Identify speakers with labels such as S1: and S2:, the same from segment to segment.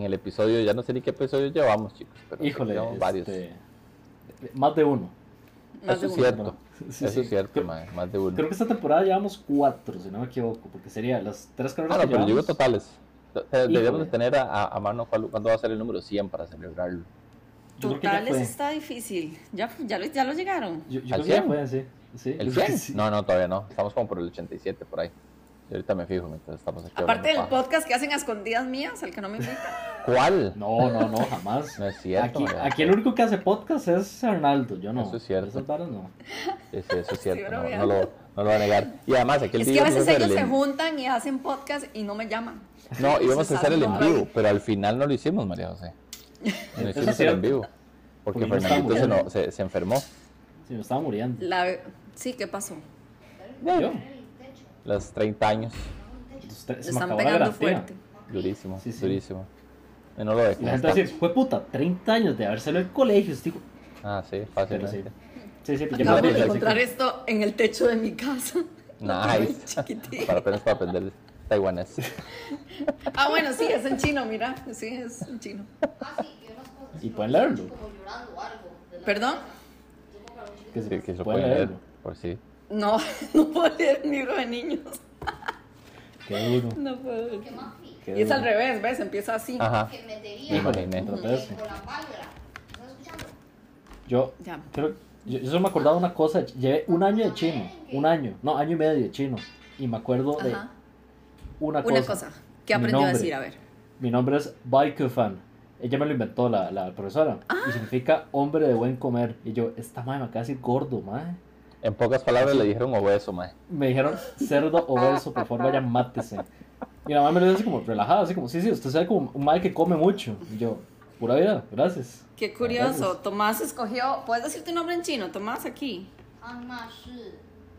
S1: en el episodio, ya no sé ni qué episodio llevamos, chicos, pero
S2: Híjole,
S1: llevamos varios.
S2: este, más de uno.
S3: Más
S1: Eso
S3: de
S1: es
S3: uno.
S1: cierto,
S2: Sí,
S1: eso
S2: sí.
S1: es cierto,
S2: Creo,
S1: mae, más de uno.
S2: creo que esta temporada llevamos cuatro, si no me equivoco, porque sería las tres
S1: Ah,
S2: carreras
S1: no,
S2: que
S1: pero digo
S2: llevamos.
S1: totales. Deberíamos de tener a, a, mano cuándo va a ser el número 100 para celebrarlo.
S2: Yo
S3: Totales está difícil. Ya, ya, lo, ya lo llegaron.
S2: Yo, yo
S1: ¿Al
S2: creo que ya
S1: 100?
S2: fue, sí. sí
S1: ¿El
S2: yo creo que
S1: 100?
S2: sí.
S1: No, no, todavía no. Estamos como por el 87 por ahí. Y ahorita me fijo mientras estamos aquí.
S3: Aparte del podcast que hacen a escondidas mías, al que no me invita.
S1: ¿Cuál?
S2: No, no, no, jamás.
S1: No es cierto.
S2: Aquí, aquí el único que hace podcast es Arnaldo, yo no.
S1: Eso es cierto.
S2: Esas varas no.
S1: Sí, sí, eso es cierto. no,
S3: bromeando.
S1: no lo, no lo voy a negar. Y además, aquí el
S3: Es que
S1: día
S3: a veces ellos
S1: el
S3: se juntan y hacen podcast y no me llaman.
S1: No, íbamos a hacer el en vivo, pero al final no lo hicimos, María José. No
S2: Eso es
S1: hicimos el en vivo. Porque
S2: Porque
S1: Fernandito se, no- se, se enfermó.
S2: Sí, me estaba muriendo.
S3: La... Sí, ¿qué pasó?
S2: Yo.
S1: Los 30 años.
S2: Se me
S3: están
S2: acabó la
S3: pegando
S2: garantía.
S3: fuerte.
S1: Durísimo,
S2: Sí, sí.
S1: durísimo. Y no lo dejo.
S2: Y la gente va a decir, fue puta, 30 años de haberse en el colegio. Digo,
S1: Ah, sí,
S2: pero sí. Sí, sí, ya
S3: Acabo
S2: me
S3: de
S1: sí,
S3: encontrar
S1: sí.
S3: esto en el techo de mi casa.
S1: Nice.
S3: chiquitito.
S1: para apenas para aprender taiwanés.
S3: Ah, bueno, sí, es en chino, mira. Sí, es en chino.
S2: Y pueden leerlo.
S3: ¿Perdón?
S2: Que se,
S1: Que, que se puede leer,
S2: leerlo.
S1: por sí.
S3: No, no puedo leer un libro de niños.
S2: Qué duro.
S3: No puedo.
S2: qué
S3: Y es al revés, ¿ves? Empieza así.
S1: Ajá.
S4: que
S2: Híjole,
S1: imaginé.
S2: trata de eso.
S4: con la válvula. ¿Estás escuchando?
S2: Yo,
S3: Ya.
S2: creo, yo, yo solo me acordaba de una cosa. Llevé un año de chino. Un año. No, año y medio de chino. Y me acuerdo de
S3: Ajá.
S2: una cosa.
S3: Una cosa. ¿Qué aprendió a decir? A ver.
S2: Mi nombre es Baikufan. Ella me lo inventó, la, la profesora.
S3: Ah.
S2: Y significa hombre de buen comer. Y yo, esta madre me acaba de decir gordo, madre.
S1: En pocas palabras le dijeron obeso, mae.
S2: Me dijeron, cerdo obeso, por favor, vaya, mátese. Y la mamá me lo dice así como relajada, así como, sí, sí, usted sabe como un mal que come mucho. Y yo, pura vida, gracias.
S3: Qué curioso,
S2: gracias.
S3: Tomás escogió, ¿puedes decir tu nombre en chino, Tomás, aquí?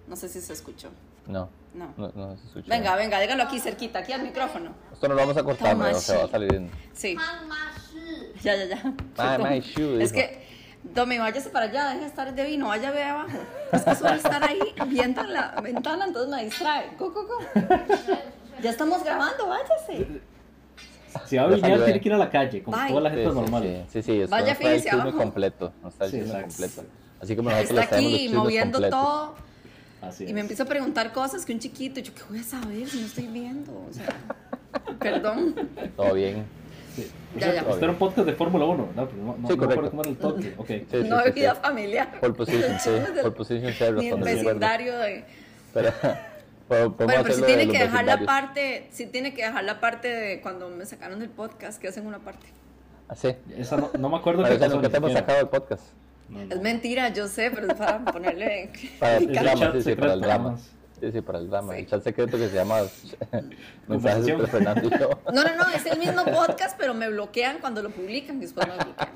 S3: No sé si se escuchó.
S1: No.
S3: No.
S1: no, no se escuchó.
S3: Venga, venga, dígalo aquí cerquita, aquí al micrófono.
S1: Esto no lo vamos a cortar, pero se va a salir en...
S3: Sí. Ya, ya, ya. Es que, Domi, váyase para allá, deje estar de vino, vaya, ve abajo. Es que suele estar ahí viendo la ventana, entonces me distrae. Go, go, go. Ya estamos grabando, váyase.
S2: Si va a tiene que ir a la calle, como
S3: Bye.
S2: toda la gente
S1: sí,
S2: normal.
S1: Sí, sí, sí, esto
S3: Vaya,
S1: no está el
S3: abajo.
S1: completo. No está el
S2: exacto.
S1: completo. Así como nosotros
S3: Está
S1: los
S3: aquí moviendo
S1: completos.
S3: todo
S2: Así
S3: y me
S2: es.
S3: empieza a preguntar cosas que un chiquito, yo, ¿qué voy a saber si no estoy viendo? O sea, perdón.
S1: Todo bien.
S2: Sí.
S3: Ya, ya.
S2: Este era un podcast de Fórmula 1, ¿verdad? Pero no, no,
S1: Sí,
S2: no me
S1: correcto.
S2: acuerdo cómo era el toque. Ok.
S1: Sí, sí,
S3: no
S1: sí,
S3: hay
S1: sí.
S3: vida familiar.
S1: Pole position, sí. Pole position.
S3: Ni el vecindario de...
S1: Pero, podemos
S3: Bueno, pero si tiene que dejar la parte, si tiene que dejar la parte de cuando me sacaron del podcast, que hacen una parte.
S1: Ah, sí.
S2: Esa no, no me acuerdo pasó.
S1: nunca te hemos sacado el podcast.
S2: No, no.
S3: Es mentira, yo sé, pero es para ponerle...
S1: Para el
S2: el
S1: drama, sí, sí, para el drama. Sí, sí, para el drama.
S3: Sí.
S1: El chat secreto que se llama Mensajes entre Fernando y yo.
S3: No, no, no, es el mismo podcast, pero me bloquean cuando lo publican y después me bloquean.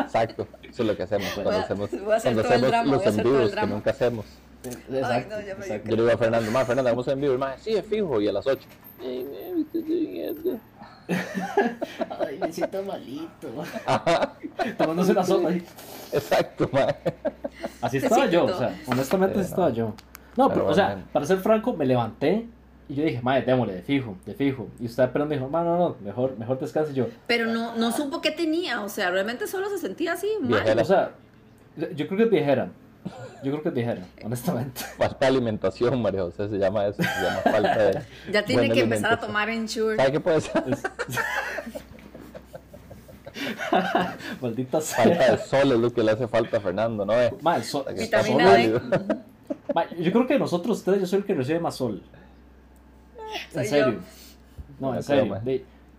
S1: Exacto. Eso es lo que hacemos cuando
S3: Voy a-
S1: hacemos,
S3: voy a hacer
S1: cuando
S3: todo el
S1: hacemos
S3: drama,
S1: los
S3: voy a hacer
S1: en
S3: todo el
S1: vivos que
S3: drama.
S1: nunca hacemos.
S2: Exacto.
S3: no, ya me
S2: exacto.
S1: Yo le digo a Fernando, ma, Fernando, hagamos en vivo. Ma, sí, es fijo. Y a las 8. Ay, me estoy durmiendo.
S2: Ay, me siento malito. Tomándose una sopa ahí.
S1: Exacto, ma.
S2: Así estaba yo, o sea, honestamente
S1: Sí,
S2: así
S1: no.
S2: estaba yo. No, pero,
S1: Pero
S2: o sea,
S1: bueno.
S2: para ser franco, me levanté y yo dije, madre, démosle, de fijo, de fijo. Y usted pero me dijo, no, no, no, mejor, mejor descanse yo.
S3: Pero no, no supo qué tenía, o sea, realmente solo se sentía así, mal.
S1: Viajera.
S2: O sea, yo creo que es viejera. Yo creo que es viejera, honestamente.
S1: Falta de alimentación, María José, se llama eso. Se llama falta de.
S3: Ya tiene que empezar a tomar Ensure.
S1: ¿Sabe qué puede ser?
S2: Maldita
S1: Falta
S2: sea.
S1: de sol es lo que le hace falta a Fernando, ¿no? Eh?
S2: Ma, el sol-
S1: Que
S3: Vitamina
S1: está
S3: D.
S2: Ma, yo creo que nosotros ustedes yo soy el que recibe más sol.
S3: Soy
S2: En serio.
S3: yo.
S2: No,
S1: No
S2: en serio.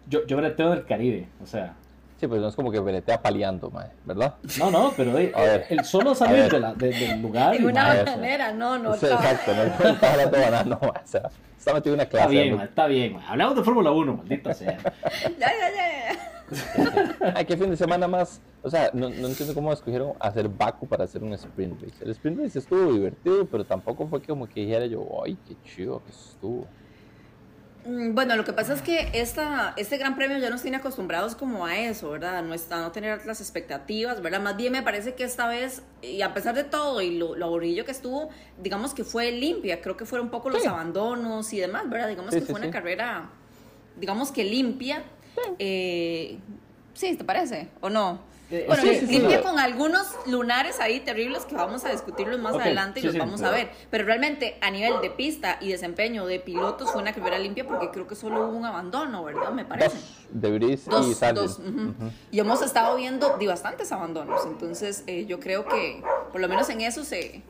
S2: yo, yo breteo del Caribe, o sea.
S1: Sí, pues no es como que veretea paleando, mae, ¿verdad?
S2: No, no, pero de-
S1: A ver.
S2: el solo
S1: A
S2: salir
S1: ver.
S2: de la, de- del lugar.
S3: En una bananera, no, no.
S1: Sí, exacto, no está hablando de banano, mae, o sea, está metido en una
S2: Está
S1: clase.
S2: bien,
S1: ¿no?
S2: ma, está bien. ma. Hablamos de Fórmula 1, maldita sea.
S3: Ya, ya, ya.
S1: Ay, qué fin de semana más. O sea, no, no entiendo cómo escogieron hacer Baku para hacer un sprint race. El sprint race estuvo divertido, pero tampoco fue como que dijera yo, ay, qué chido que estuvo.
S3: Mm, Bueno, lo que pasa es que esta, este gran premio ya nos tiene acostumbrados como a eso, ¿verdad? No está, no tener las expectativas, ¿verdad? Más bien me parece que esta vez, y a pesar de todo y lo, lo aburrido que estuvo, digamos que fue limpia. Creo que fueron un poco los
S1: Sí.
S3: abandonos y demás, ¿verdad? Digamos
S1: Sí,
S3: que
S1: sí,
S3: fue una carrera, digamos que limpia. Eh, sí, ¿te parece? ¿O no?
S2: Eh,
S3: Bueno,
S2: sí,
S3: li-
S2: sí, sí,
S3: limpia
S2: sí.
S3: con algunos lunares ahí terribles que vamos a discutirlos más adelante y los vamos a ver. Pero realmente a nivel de pista y desempeño de pilotos fue una carrera limpia porque creo que solo hubo un abandono, ¿verdad? Me parece.
S1: Dos, de Brice y
S3: Dos. Y hemos estado viendo de bastantes abandonos. Entonces, eh, yo creo que por lo menos en eso se,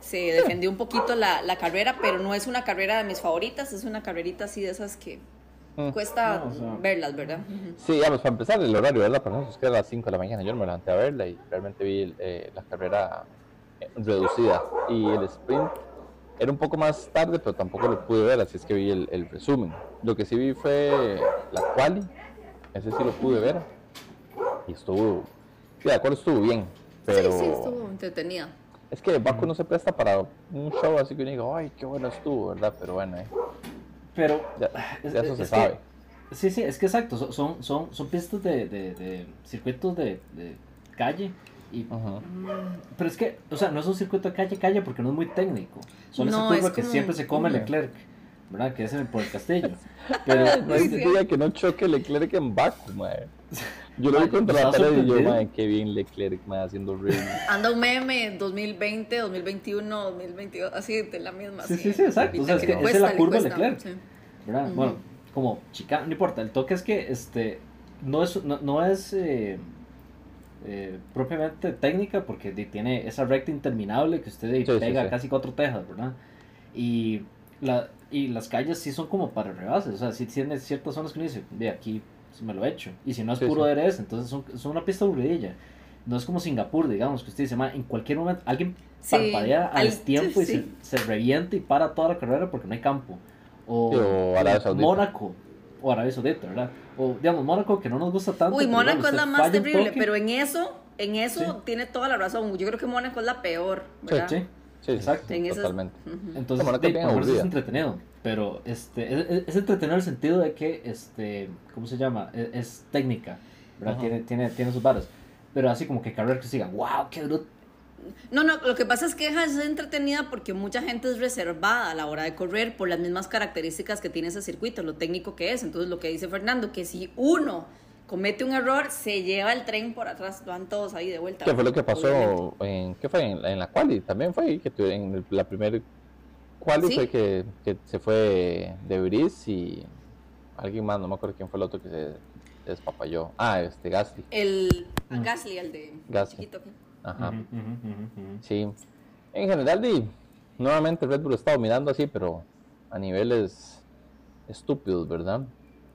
S3: se defendió un poquito la, la carrera, pero no es una carrera de mis favoritas, es una carrerita así de esas que. Cuesta
S2: No, o sea-
S3: verlas, ¿verdad?
S1: Sí, vamos, para empezar el horario, ¿verdad? Para nosotros que era a las 5 de la mañana. Yo me levanté a verla y realmente vi eh, la carrera eh, reducida. Y el sprint era un poco más tarde, pero tampoco lo pude ver, así es que vi el, el resumen. Lo que sí vi fue la quali, ese sí lo pude ver. Y estuvo, sí, de acuerdo, estuvo bien. Pero
S3: Sí, sí, estuvo entretenida.
S1: es que Baku no se presta para un show así que uno diga, ay, qué bueno estuvo, ¿verdad? Pero bueno, eh,
S2: Pero.
S1: ya,
S2: es-
S1: ya eso
S2: es
S1: se
S2: que-
S1: sabe.
S2: Sí, sí, es que exacto. so- Son, son, son pistas de, de, de circuitos de, de calle. Y. Mm, Pero es que, o sea, no es un circuito de calle calle porque no es muy técnico. Solo
S3: No,
S2: esa curva
S3: es
S2: que
S3: como-
S2: siempre se come. Leclerc, ¿verdad? Que es en el, por el castillo. Pero
S1: No hay día que no choque Leclerc en Baku, mae. Yo lo vi contra la pared y yo, mae, qué bien Leclerc, mae, haciendo review.
S3: Anda un meme 2020, 2021, 2022, así de la misma.
S2: Sí, sí, sí, exacto. O sea, es
S3: que
S2: la curva de Leclerc.
S3: sí.
S2: ¿verdad? Bueno, como chica, no importa. El toque es que este no es, no, no es eh, eh, propiamente técnica porque tiene esa recta interminable que usted
S1: Sí, sí,
S2: pega
S1: sí.
S2: casi cuatro tejas, ¿verdad? Y, la, y las calles sí son como para rebases, o sea, sí tiene ciertas zonas que uno dice, de aquí pues, me lo he hecho. Y si no es
S1: Sí,
S2: puro
S1: sí.
S2: DRS, entonces son, son una pista aburridilla. No es como Singapur, digamos, que usted dice, "Ma, en cualquier momento alguien
S3: Sí,
S2: parpadea al
S3: al-
S2: tiempo y se, se revienta y para toda la carrera porque no hay campo. O,
S1: o Arabia.
S2: Mónaco, o Arabia Saudita, ¿verdad? O, digamos, Mónaco, que no nos gusta tanto.
S3: Uy, Mónaco es la más terrible, pero en eso, en eso
S2: Sí.
S3: tiene toda la razón. Yo creo que Mónaco es la peor, ¿verdad?
S2: Sí,
S1: Sí, sí,
S2: Exacto.
S3: En
S1: totalmente.
S2: Entonces,
S1: Mónaco
S2: de,
S1: es bien
S2: por es entretenido. Pero este, es, es- es entretenido en el sentido de que, este, ¿cómo se llama? Es, es técnica, ¿verdad? Tiene, tiene, tiene sus varas. Pero así como que carrera que se diga, wow, qué duro.
S3: No, no, lo que pasa es que ser entretenida porque mucha gente es reservada a la hora de correr por las mismas características que tiene ese circuito, lo técnico que es. Entonces, lo que dice Fernando, que si uno comete un error, se lleva el tren por atrás, van todos ahí de vuelta.
S1: ¿Qué fue lo que
S3: obviamente.
S1: pasó en, ¿qué fue? En, en la quali también fue, que en la primera quali
S3: Sí.
S1: fue que, que se fue de Brice y alguien más, no me acuerdo quién fue el otro que se, despapalló. Ah, este, Gasly.
S3: El
S2: Mm.
S3: Gasly, el de
S1: Gasly.
S3: chiquito. ¿qué?
S1: Ajá. Sí. En general, di, nuevamente Red Bull está dominando así, pero a niveles estúpidos, ¿verdad?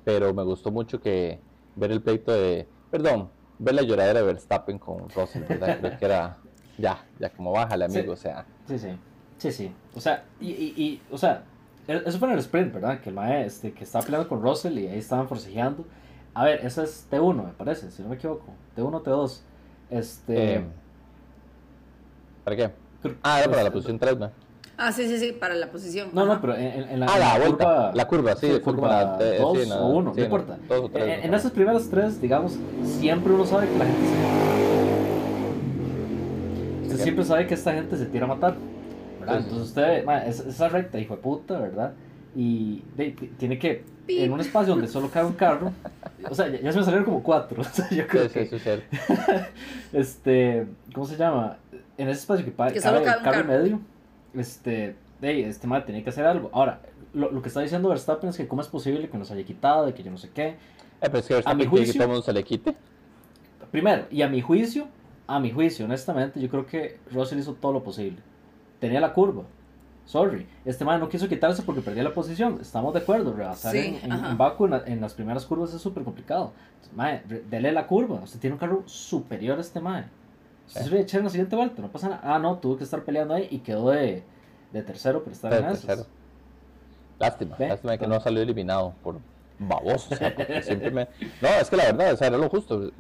S1: Pero me gustó mucho que ver el pleito de, perdón, ver la lloradera de Verstappen con Russell, ¿verdad? Creo que era, ya, ya como bájale,
S2: Sí.
S1: amigo, o sea,
S2: Sí, sí. Sí, sí. O sea, y, y, y, o sea, e- eso fue en el sprint, ¿verdad? Que el mae, este, que estaba peleando con Russell y ahí estaban forcejeando. A ver, ese es T1, me parece, si no me equivoco. T1, T2. Este.
S1: eh, ¿para qué? Ah, era para la posición 3, ¿no?
S3: Ah, sí, sí, sí, para la posición.
S2: No,
S3: Ajá.
S2: no, pero en, en- la,
S1: Ah,
S2: en
S1: la
S2: la
S1: vuelta,
S2: curva.
S1: la curva, sí, fue como
S2: curva
S1: la- eh,
S2: 2
S1: sí,
S2: o 1,
S1: sí,
S2: no importa.
S1: dos o tres,
S2: En,
S1: no
S2: en esas primeras tres, digamos, siempre uno sabe que la gente se. Usted siempre sabe que esta gente se tira a matar. ¿Verdad?
S1: Sí, sí.
S2: Entonces usted, ma, es- esa recta, hijo de puta, ¿verdad? Y de- tiene que,
S3: Pip.
S2: en un espacio donde solo cabe un carro, o sea, ya, ya se me salieron como cuatro. O sea, yo creo
S1: Sí,
S2: que,
S1: sí,
S2: este, ¿cómo se llama? En ese espacio que, pa-
S3: Que solo
S2: cabe
S3: cabe
S2: el
S3: un
S2: carro medio, este, de, este madre tenía que hacer algo. Ahora, lo, lo que está diciendo Verstappen es que cómo es posible que nos haya quitado, de que yo no sé qué.
S1: Eh, pero es que
S2: A
S1: Verstappen
S2: mi
S1: quiere que
S2: juicio-
S1: todo el mundo se le quite.
S2: Primero, y a mi juicio, a mi juicio, honestamente, yo creo que Russell hizo todo lo posible. Tenía la curva. Sorry. Este man no quiso quitarse porque perdía la posición. Estamos de acuerdo. Rebasar
S3: Sí,
S2: en, en, Baku en, la- en las primeras curvas es súper complicado. Entonces, mae, dele la curva. Usted tiene un carro superior a este mae. Usted
S1: Sí.
S2: se echar en la siguiente vuelta. No pasa nada. Ah, no, tuvo que estar peleando ahí y quedó de, de tercero por estar en
S1: tercero. Lástima,
S2: Ve.
S1: lástima que no salió eliminado por baboso. o sea, porque siempre me... No, es que la verdad, o sea, era lo justo.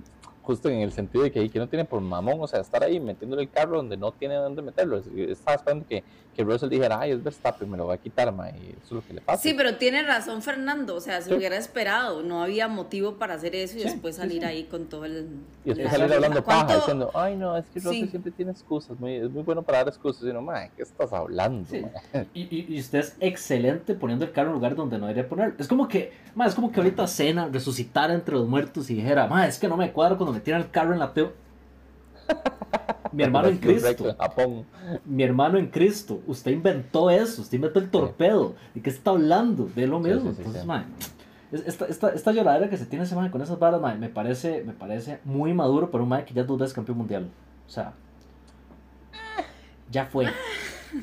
S1: Justo en el sentido de que, que no tiene por mamón, o sea, estar ahí metiéndole el carro donde no tiene dónde meterlo. Estaba esperando que, que Russell dijera, ay, es Verstappen, me lo va a quitar, ma, y eso es lo que le pasa.
S3: Sí, pero tiene razón Fernando, o sea, se
S1: Sí.
S3: hubiera esperado, no había motivo para hacer eso y
S1: Sí,
S3: después salir
S1: sí.
S3: ahí con todo el...
S1: Y después salir hablando
S3: ¿Cuánto-
S1: paja, diciendo, ay, no, es que Russell
S3: Sí.
S1: siempre tiene excusas, muy, es muy bueno para dar excusas. Y uno, ma, ¿qué estás hablando?
S2: Sí.
S1: ma?"
S2: Y, y, y usted es excelente poniendo el carro en lugar donde no debería poner. Es como que, ma, es como que ahorita cena, resucitar entre los muertos y dijera, ma, es que no me cuadro cuando me tiran el carro en la teo. Mi hermano en Cristo.
S1: Japón.
S2: Mi hermano en Cristo. Usted inventó eso. Usted inventó el torpedo. ¿De qué está hablando? De lo mismo.
S1: sí, sí,
S2: Entonces,
S1: sí.
S2: ma, es- esta, esta, esta lloradera que se tiene ese man con esas ma, me parece, me parece muy maduro para un man que ya es dos veces campeón mundial. O sea, ya fue.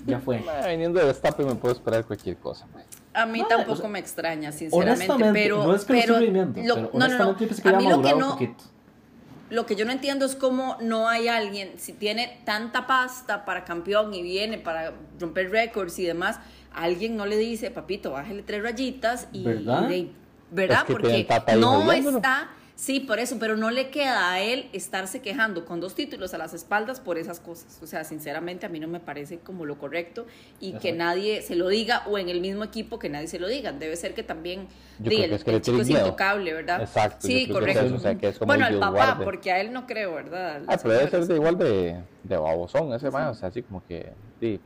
S2: Ya fue.
S1: Ma, viniendo de Verstappen me puedo esperar cualquier cosa. ma.
S3: A mí
S2: No,
S3: tampoco
S2: o sea,
S3: me extraña, sinceramente,
S2: Honestamente,
S3: pero...
S2: no es que lo
S3: pero
S2: estoy viviendo,
S3: lo-
S2: pero
S3: no, no, no,
S2: honestamente yo pensé que
S3: a mí lo que
S2: madurado un
S3: no... Lo que yo no entiendo es cómo no hay alguien, si tiene tanta pasta para campeón y viene para romper récords y demás, alguien no le dice, papito, bájale tres rayitas y...
S2: ¿Verdad?
S3: y ¿Verdad?
S1: Es que
S3: Porque no está... Sí, por eso, pero no le queda a él estarse quejando con dos títulos a las espaldas por esas cosas. O sea, sinceramente a mí no me parece como lo correcto y que nadie se lo diga o en el mismo equipo que nadie se lo diga. Debe ser que también
S1: Yo
S3: di,
S1: creo
S3: el,
S1: que es que
S3: el
S1: le
S3: chico
S1: tiene
S3: es
S1: miedo.
S3: intocable, ¿verdad?
S1: Exacto,
S3: Sí,
S1: que es
S3: correcto.
S1: eso, o sea, que es como
S3: bueno,
S1: Dios
S3: papá,
S1: guarde.
S3: porque a él no creo, ¿verdad? Al
S1: Ah, pero debe ser de igual de, de babosón ese man, o sea, así como que, sí.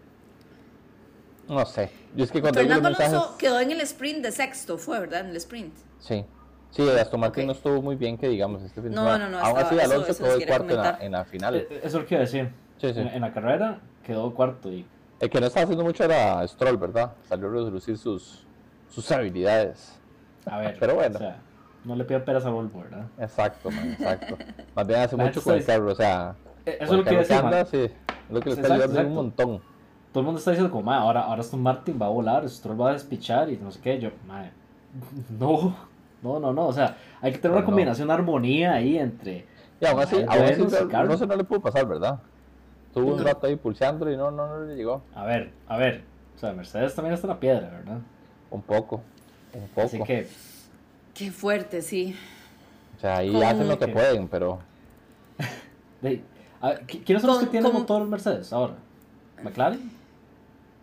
S1: No sé. Yo es que cuando
S3: Fernando
S1: mensajes,
S3: Alonso quedó en el sprint de sexto, fue, ¿verdad? En el sprint.
S1: sí. Sí, Aston Martin no estuvo muy bien, que digamos, este fin de
S3: No,
S1: semana.
S3: no, no,
S1: Aún
S3: estaba-
S1: así,
S3: eso-
S1: Alonso
S3: eso
S1: quedó cuarto en la,
S3: comentar.
S1: en la final.
S2: Eh, Eso es lo que iba a decir.
S1: Sí, sí.
S2: En, en la carrera quedó cuarto y
S1: El que no estaba haciendo mucho era Stroll, ¿verdad? Salió a reducir sus, sus habilidades.
S2: a ver.
S1: Pero bueno.
S2: O sea, no le pidan peras a Volvo, ¿verdad?
S1: Exacto, man, exacto. Más bien hace mucho con el carro, o sea,
S2: Eh, Eso es lo que iba a
S1: carro
S2: decir,
S1: anda, sí, es lo que le está
S2: Exacto,
S1: ayudando un montón.
S2: Todo el mundo está diciendo como, "Ma, ahora, ahora Aston Martin va a volar, Stroll va a despichar y no sé qué. Yo, "Ma, no, no, no, no. O sea, hay que tener una
S1: No.
S2: combinación de armonía ahí entre...
S1: Y aún así, aún así no, no se no le pudo pasar, ¿verdad? Estuvo un
S3: No.
S1: rato ahí pulseándolo y no, no, no le llegó.
S2: A ver, a ver. O sea, Mercedes también está en la piedra, ¿verdad?
S1: Un poco, un poco.
S2: Así que,
S3: Qué fuerte, sí.
S1: O sea, ahí hacen lo que pueden, pero
S2: de- a ver, ¿qui- ¿quiénes son los que tienen motor Mercedes ahora? ¿McLaren?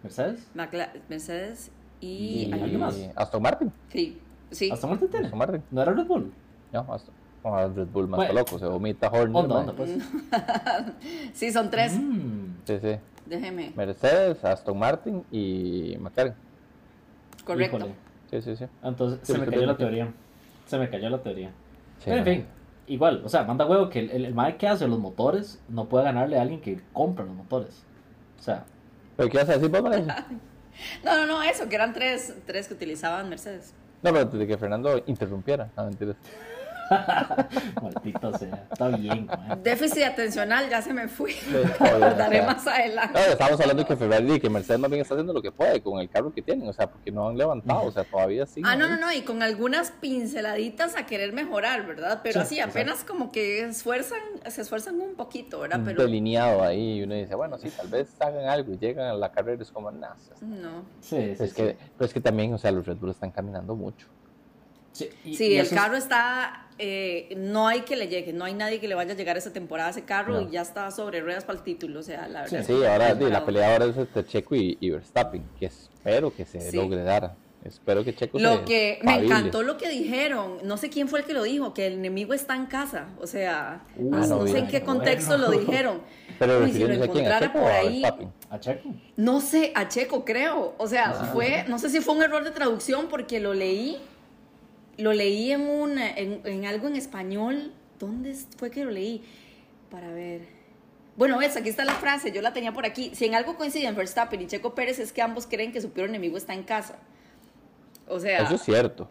S2: ¿Mercedes?
S3: Macla- Mercedes y...
S1: y,
S2: ¿alguien más?
S1: Aston Martin,
S3: Sí, sí.
S2: ¿Aston Martin tiene?
S1: Aston Martin,
S2: ¿No era Red Bull?
S1: no, Aston, no, Red Bull más
S2: Bueno.
S1: loco, se vomita Horner.
S2: Onda, onda, pues.
S3: Sí, son tres.
S2: Mm.
S1: Sí, sí.
S3: Déjeme.
S1: Mercedes, Aston Martin y McLaren.
S3: Correcto.
S2: Híjole.
S1: Sí, sí, sí.
S2: Entonces
S1: Sí,
S2: se me cayó la teoría. Se me cayó la teoría.
S1: Sí,
S2: Pero en fin, igual, o sea, manda huevo que el, el, el que hace los motores no puede ganarle a alguien que compra los motores. O sea,
S1: ¿Pero qué vas a decir, vos, Vanessa?
S3: No, no, no, eso, que eran tres, tres que utilizaban Mercedes.
S1: No, pero desde que Fernando interrumpiera. No, mentiras.
S2: maldito sea. Está bien.
S3: Déficit atencional, ya se me fui. Daré
S1: sea.
S3: más adelante.
S1: No, estamos hablando de que Ferrari y que Mercedes más bien está haciendo lo que puede con el carro que tienen, o sea, porque no han levantado, o sea, todavía sí.
S3: Ah, no, no, no, y con algunas pinceladitas a querer mejorar, ¿verdad? Pero
S2: Sí,
S3: así, apenas como que esfuerzan, se esfuerzan un poquito, ¿verdad? Pero
S1: delineado ahí y uno dice, bueno, sí, tal vez hagan algo y llegan a la carrera y es como, nah,
S3: no.
S2: Sí, sí,
S1: es
S2: sí.
S1: que, pero es que también, o sea, los Red Bull están caminando mucho.
S2: Sí, y-
S3: Sí,
S2: y
S3: el
S2: es-
S3: carro está, eh, no hay que le llegue, no hay nadie que le vaya a llegar esa temporada a ese carro
S1: No.
S3: y ya está sobre ruedas para el título, o sea, la verdad.
S2: Sí,
S3: es
S1: Sí,
S3: que
S1: ahora sí, la pelea ahora es entre Checo y, y Verstappen, que espero que se
S3: Sí.
S1: logre dar. Espero que Checo se
S3: Lo que me encantó lo que dijeron, no sé quién fue el que lo dijo, que el enemigo está en casa, o sea,
S2: Uh,
S3: no,
S1: Ah, no
S3: no sé en qué
S2: Bueno.
S3: contexto lo dijeron.
S1: Pero
S3: Uy, si lo
S1: refiriéndose a quién, a
S3: encontrara
S1: Checo
S3: por
S1: a
S3: ahí.
S2: A Checo.
S3: no sé, a Checo creo, o sea, fue, no sé si fue un error de traducción porque lo leí, lo leí en, un, en, en algo en español, ¿dónde fue que lo leí? Para ver. Bueno, ves, aquí está la frase, yo la tenía por aquí. Si en algo coinciden Verstappen y Checo Pérez es que ambos creen que su peor enemigo está en casa. O sea,
S1: Eso es cierto.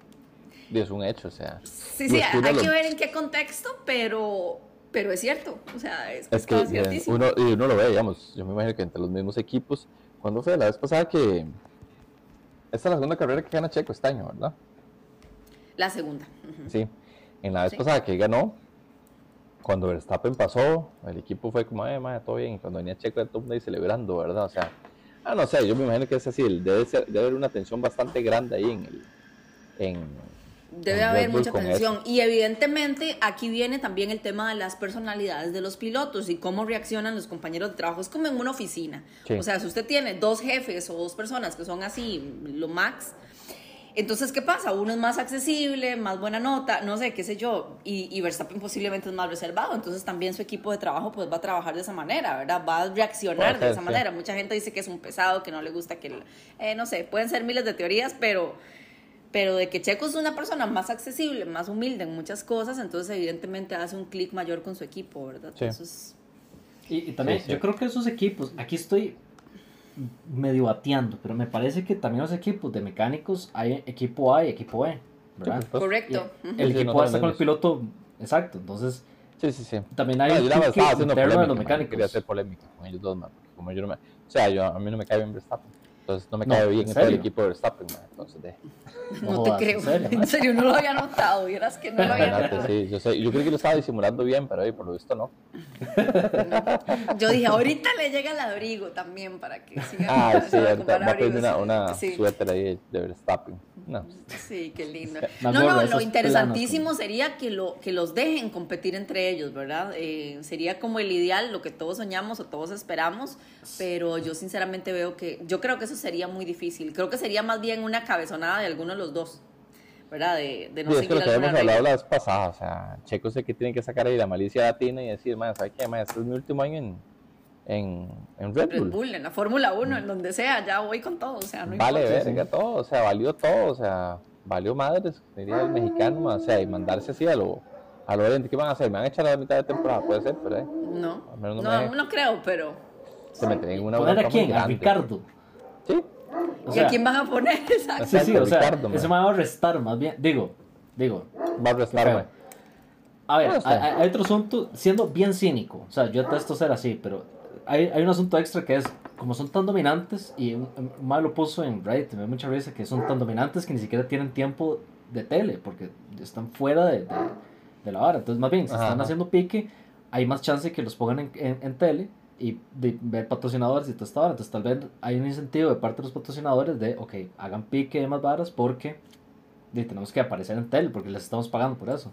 S1: Y es un hecho, o sea.
S3: sí, sí,
S1: uno
S3: hay
S1: lo-
S3: que ver en qué contexto, pero, pero es cierto. O sea, es,
S1: Es que
S3: está
S1: eh, uno, y uno lo ve, digamos, yo me imagino que entre los mismos equipos, cuando fue la vez pasada que esta es la segunda carrera que gana Checo este año, ¿verdad?
S3: La segunda. ujú.
S1: Sí. En la vez
S3: Sí.
S1: pasada que ganó, cuando Verstappen pasó, el equipo fue como, eh, madre, todo bien, y cuando venía Checo, todo el mundo ahí celebrando, ¿verdad? O sea, ah, no sé, yo me imagino que es así, debe, ser, debe haber una tensión bastante grande ahí en el, en,
S3: Debe
S1: con
S3: haber mucha tensión. Y evidentemente aquí viene también el tema de las personalidades de los pilotos y cómo reaccionan los compañeros de trabajo. Es como en una oficina.
S1: Sí.
S3: O sea, si usted tiene dos jefes o dos personas que son así, lo max, entonces, ¿qué pasa? Uno es más accesible, más buena nota, no sé, qué sé yo, y, y Verstappen posiblemente es más reservado, entonces también su equipo de trabajo pues va a trabajar de esa manera, ¿verdad? Va a reaccionar de esa
S1: sí.
S3: manera. Mucha gente dice que es un pesado, que no le gusta que, eh, no sé, pueden ser miles de teorías, pero, pero de que Checo es una persona más accesible, más humilde en muchas cosas, entonces evidentemente hace un clic mayor con su equipo, ¿verdad?
S1: Sí.
S3: Entonces,
S2: Y, y también,
S1: Sí, sí.
S2: yo creo que esos equipos, aquí estoy medio bateando, pero me parece que también los equipos de mecánicos hay equipo A y equipo B, ¿verdad?
S1: Sí, pues,
S3: correcto.
S2: Y el
S1: Sí,
S2: equipo
S1: no
S2: A está con el piloto, exacto, entonces
S1: Sí, sí, sí.
S2: también hay
S1: No,
S2: un
S1: estaba haciendo
S2: de los
S1: man, Quería
S2: mecánicos.
S1: hacer polémica con ellos dos, man, porque como yo no me... O sea, yo, a mí no me cae bien Verstappen. Entonces no me
S2: No,
S1: cae
S2: ¿en
S1: bien todo el equipo de Verstappen, man. Entonces, de...
S3: No,
S2: No
S3: te
S2: jodas,
S3: creo.
S2: ¿en serio?
S3: En serio, no lo había notado. Vieras que no lo había notado.
S1: sí, yo, sé, yo creo que lo estaba disimulando bien, pero por lo visto no.
S3: Yo dije, ahorita le llega el abrigo también para que siga.
S1: Ah, sí, ahorita va a pedir una, una
S3: Sí.
S1: suéter ahí de Verstappen. No,
S3: Sí, qué lindo. No, no, lo interesantísimo
S2: planas,
S3: sería que, lo, que los dejen competir entre ellos, ¿verdad? Eh, sería como el ideal, lo que todos soñamos o todos esperamos, pero yo sinceramente veo que, yo creo que eso sería muy difícil. Creo que sería más bien una cabezonada de alguno de los dos, ¿verdad? De, de no
S1: Sí, es que lo que habíamos hablado
S3: regla.
S1: la vez pasada, o sea, Checo sé que tiene que sacar ahí la malicia latina y decir, man, ¿sabes qué? Man, este es mi último año en, en, en Red
S3: Red
S1: Bull.
S3: Bull, en la Fórmula 1, en donde sea, ya voy con todo, o sea, no
S1: vale
S3: importa.
S1: verga todo, o sea, valió todo, o sea, valió madres, diría el mexicano, o sea, y mandarse así a lo, a lo oriente, ¿qué van a hacer? Me van a echar a la mitad de temporada, puede ser, pero eh,
S3: No,
S1: Al menos no
S3: no,
S1: me-
S3: no creo, pero...
S1: se meten en una
S2: ¿Poner a quién? A. Ricardo.
S1: Sí,
S2: O
S3: ¿Y
S2: sea,
S3: a quién van a poner? Exacto.
S2: Sí, sí, o sea,
S1: Ricardo,
S2: ese me va a restar más bien. Digo, digo,
S1: va a restar.
S2: A ver, hay otro asunto, siendo bien cínico, o sea, yo detesto ser así, pero hay, hay un asunto extra que es, como son tan dominantes, y un, un mae lo puso en Reddit, me da mucha risa, que son tan dominantes que ni siquiera tienen tiempo de tele, porque están fuera de, de, de la vara. Entonces, más bien, si
S1: Ajá,
S2: están haciendo pique, hay más chance que los pongan en, en, en tele y de ver patrocinadores y toda esta vara. Entonces, tal vez hay un incentivo de parte de los patrocinadores de, ok, hagan pique de más varas porque de, tenemos que aparecer en tele, porque les estamos pagando por eso.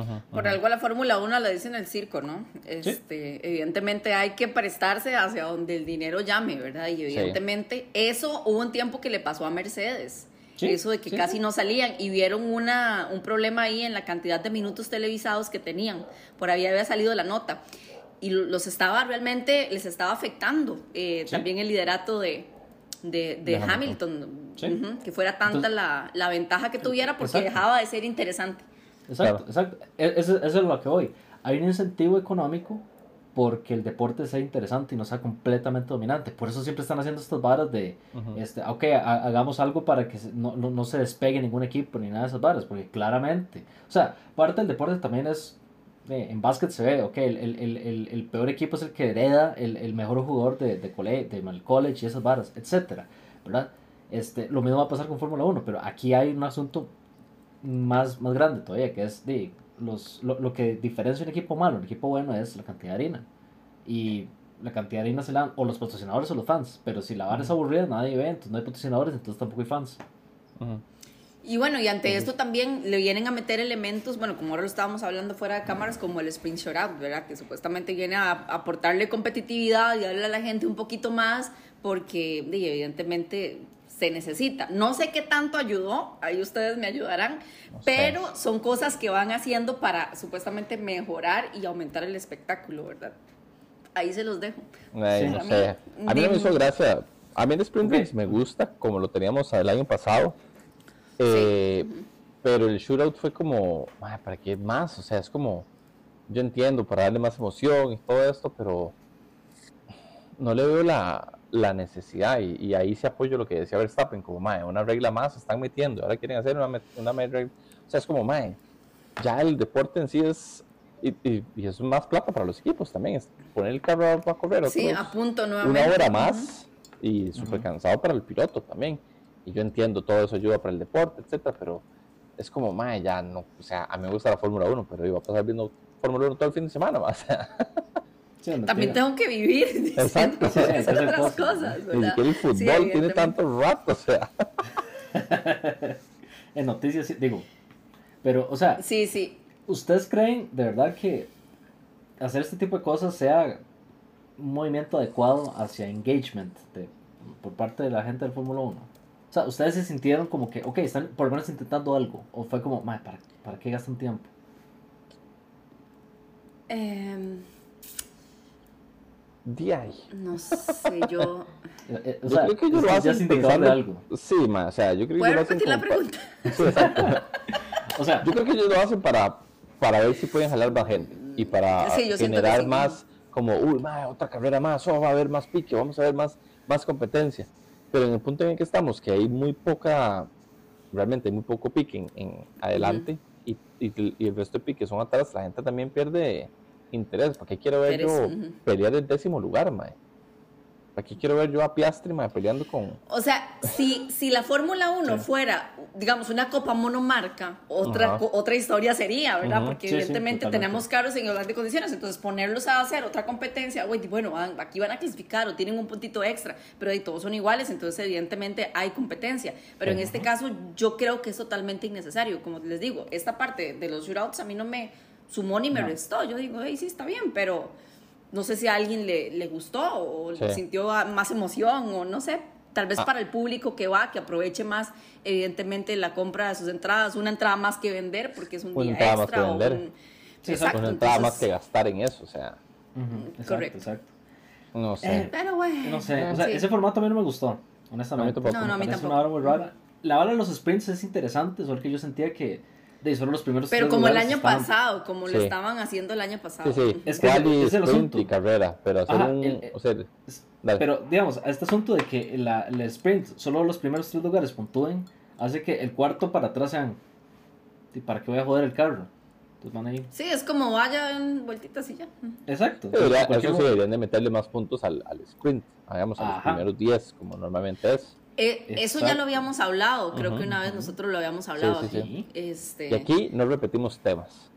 S1: Ujú,
S3: Por
S1: ujú.
S3: algo la Fórmula 1 le dicen el circo, ¿no? Este, Evidentemente hay que prestarse hacia donde el dinero llame, ¿verdad? Y evidentemente eso hubo un tiempo que le pasó a Mercedes.
S2: Sí,
S3: eso de que
S2: sí,
S3: casi
S2: sí.
S3: no salían y vieron una, un problema ahí en la cantidad de minutos televisados que tenían. Por ahí había salido la nota. Y lo- los estaba realmente, les estaba afectando eh,
S2: Sí.
S3: también el liderato de, de, de
S1: De
S3: Hamilton.
S2: Sí.
S3: Ujú, que fuera tanta
S2: Entonces-
S3: la, la ventaja que tuviera porque
S2: Exacto.
S3: dejaba de ser interesante.
S2: Exacto,
S1: Claro.
S2: exacto. E- Eso, eso es lo que voy. Hay un incentivo económico porque el deporte sea interesante y no sea completamente dominante. Por eso siempre están haciendo estas varas de,
S1: Ujú.
S2: este, ok, ha- hagamos algo para que no, no, no se despegue ningún equipo ni nada de esas varas, porque claramente, o sea, parte del deporte también es, eh, en básquet se ve, ok, el, el, el, el, el peor equipo es el que hereda el, el mejor jugador de, de, cole, de el college y esas varas, etcétera, ¿verdad? Este, lo mismo va a pasar con Fórmula 1, pero aquí hay un asunto más, más grande todavía, que es de los, lo, lo que diferencia un equipo malo, un equipo bueno es la cantidad de harina. Y la cantidad de harina se la dan o los patrocinadores o los fans. Pero si la vara es aburrida, nadie ve, entonces no hay patrocinadores, entonces tampoco hay fans.
S3: Y bueno, y ante esto también le vienen a meter elementos, bueno, como ahora lo estábamos hablando fuera de cámaras, como el sprint shootout, ¿verdad? Que supuestamente viene a aportarle competitividad y darle a la gente un poquito más, porque di, evidentemente se necesita. No sé qué tanto ayudó, ahí ustedes me ayudarán,
S1: No sé.
S3: pero son cosas que van haciendo para supuestamente mejorar y aumentar el espectáculo, ¿verdad? Ahí se los dejo.
S1: Ay,
S2: Sí.
S1: no
S3: A mí,
S1: sé. A mí no me hizo
S3: digo-
S1: gracia. A mí el. Race me gusta, como lo teníamos el año pasado. Eh, Pero el shootout fue como, "Ay, ¿para qué más? O sea, es como, yo entiendo, para darle más emoción y todo esto, pero no le veo la, la necesidad. Y, y ahí se apoyo lo que decía Verstappen, como, mae, una regla más se están metiendo. Ahora quieren hacer una, una regla. O sea, es como, mae, ya el deporte en sí es. Y, y, y es más plata para los equipos también. Es poner el carro a, correr.
S3: Sí,
S1: otros-
S3: a punto
S1: una
S3: nuevamente.
S1: hora
S3: Ujú.
S1: más y súper cansado para el piloto también. Y yo entiendo, todo eso ayuda para el deporte, etcétera, pero es como, mae, ya no, o sea, a mí me gusta la Fórmula 1, pero iba a pasar viendo Fórmula 1 todo el fin de semana, ma, o sea,
S2: Sí,
S3: También tengo que vivir
S1: Exacto.
S3: Hacer otras
S2: cosas.
S3: cosas.
S1: ni siquiera el
S3: Sí,
S1: fútbol tiene tanto rato, o sea,
S2: En noticias, sí, digo, Pero, o sea,
S3: Sí, sí.
S2: ¿ustedes creen de verdad que hacer este tipo de cosas sea un movimiento adecuado hacia engagement de- por parte de la gente del Fórmula 1? O sea, ¿ustedes se sintieron como que, ok, están por lo menos intentando algo? ¿O fue como, "Mae, ¿para, ¿para qué gastan tiempo?
S3: Em,
S1: De ahí.
S3: no sé, yo.
S1: Yo creo que ellos lo hacen pensando-
S2: algo.
S1: Sí, ma, o sea, yo creo que
S3: ¿Puedes
S1: ellos lo hacen
S3: repetir la
S1: como pa-
S3: pregunta?
S1: Sí, exacto.
S2: O sea,
S1: Yo creo que ellos lo hacen para, para ver si pueden jalar más gente y para
S3: Sí,
S1: generar
S3: sí.
S1: más, como, uy, ma, otra carrera más, oh, va a haber más pique, vamos a ver más, más competencia. Pero en el punto en el que estamos, que hay muy poca, realmente hay muy poco pique en, en adelante y, y- y el resto de piques son atrás, la gente también pierde interés. ¿Para qué quiero ver yo pelear el décimo lugar, mae? ¿Para qué quiero ver yo a Piastri, mae, peleando con...
S3: O sea, si, si la Fórmula 1 fuera, digamos, una copa monomarca, otra,
S1: Ajá.
S3: co- otra historia sería, ¿verdad?
S1: Ujú.
S3: Porque
S2: Sí, sí,
S3: evidentemente
S2: totalmente.
S3: tenemos carros en igualdad de condiciones, entonces ponerlos a hacer otra competencia, güey, bueno, van- aquí van a clasificar o tienen un puntito extra, pero ahí todos son iguales, entonces evidentemente hay competencia. Pero en este caso yo creo que es totalmente innecesario, como les digo, esta parte de los shootouts a mí no me sumó ni me
S2: No.
S3: restó, yo digo, hey, sí, está bien, pero no sé si a alguien le, le gustó o
S1: Sí.
S3: sintió ah, más emoción o no sé. Tal vez
S1: Ah.
S3: para el público que va, que aproveche más, evidentemente, la compra de sus entradas, una entrada más que vender, porque es un
S1: Una
S3: día
S1: entrada más
S3: extra.
S1: que
S3: o
S1: vender.
S3: un-
S2: Sí,
S3: exacto.
S1: Una entrada más
S3: entonces-
S1: que gastar en eso, o sea,
S2: ujú, exacto,
S3: correcto.
S2: exacto.
S1: no sé.
S2: Eh,
S3: Pero bueno.
S2: No sé, o sea,
S3: sí.
S2: ese formato a mí no me gustó, honestamente.
S1: tampoco.
S3: No, no, a mí tampoco.
S2: una vara muy rara. La vara de los sprints es interesante, solo que yo sentía que de solo los primeros
S3: Pero como el año
S2: estaban-
S3: pasado, como lo
S1: Sí.
S3: estaban haciendo el año pasado.
S1: Sí, sí.
S2: Es que
S1: Quali,
S2: es el
S1: sprint
S2: asunto.
S1: y carrera, pero hacer
S2: Ajá,
S1: un...
S2: el-
S1: o sea.
S2: Pero, digamos, a este asunto de que la, el sprint, solo los primeros tres lugares puntúen, hace que el cuarto para atrás sean. ¿Y para qué voy a joder el carro? Entonces van ahí.
S3: Sí, es como vayan vueltitas y ya.
S2: Exacto.
S1: Debería-
S2: Cualquier
S1: eso sí, deberían de meterle más puntos al, al sprint, hagamos a los primeros 10, como normalmente es.
S3: Eh, eso ya lo habíamos hablado, creo que una vez nosotros lo habíamos hablado
S1: sí, sí.
S3: aquí. Este...
S1: Y aquí no repetimos temas.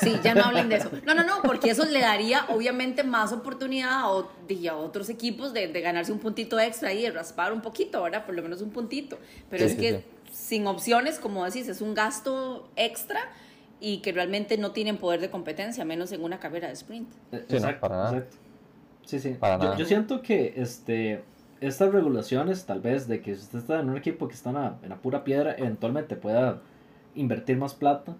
S3: Sí, ya no hablen de eso. No, no, no, porque eso le daría obviamente más oportunidad a, otros equipos de, de ganarse un puntito extra y de raspar un poquito, ¿verdad? Por lo menos un puntito. Pero
S1: Sí,
S3: es
S1: sí,
S3: que
S1: sí.
S3: sin opciones, como decís, es un gasto extra y que realmente no tienen poder de competencia, menos en una carrera de sprint.
S2: Eh,
S1: Sí, no,
S2: exacto,
S1: para nada.
S2: exacto. Sí, sí.
S1: Para
S2: yo,
S1: nada.
S2: yo siento que este, estas regulaciones, tal vez, de que si usted está en un equipo que está en la, en la pura piedra, eventualmente pueda invertir más plata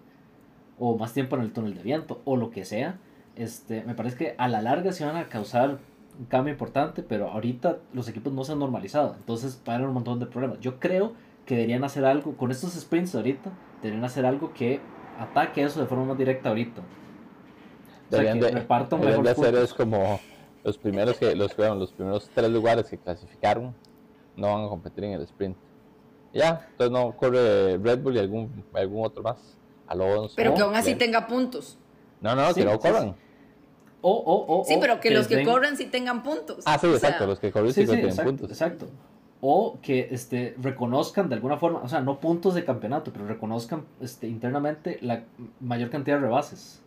S2: o más tiempo en el túnel de viento o lo que sea, este, me parece que a la larga se van a causar un cambio importante, pero ahorita los equipos no se han normalizado, entonces va a haber un montón de problemas. Yo creo que deberían hacer algo, con estos sprints ahorita, deberían hacer algo que ataque eso de forma más directa ahorita. O sea,
S1: Deberían
S2: que
S1: de,
S2: repartan
S1: deberían de
S2: mejor
S1: hacer
S2: puntos.
S1: es como los primeros que los, bueno, los primeros tres lugares que clasificaron no van a competir en el sprint. Ya, entonces no corre Red Bull y algún, algún otro más. Alonso.
S3: Pero que aún así tenga puntos.
S1: No, no,
S2: Sí,
S1: que no
S2: sí,
S1: corran.
S2: O, o, o,
S3: Sí, pero que los que
S2: den-
S3: corren sí tengan puntos.
S1: Ah, sí,
S3: O sea,
S1: exacto, los que corren
S2: Sí,
S1: sí,
S2: sí,
S1: tienen
S2: exacto,
S1: puntos.
S2: exacto. O que este, reconozcan de alguna forma, o sea, no puntos de campeonato, pero reconozcan este, internamente la mayor cantidad de rebases.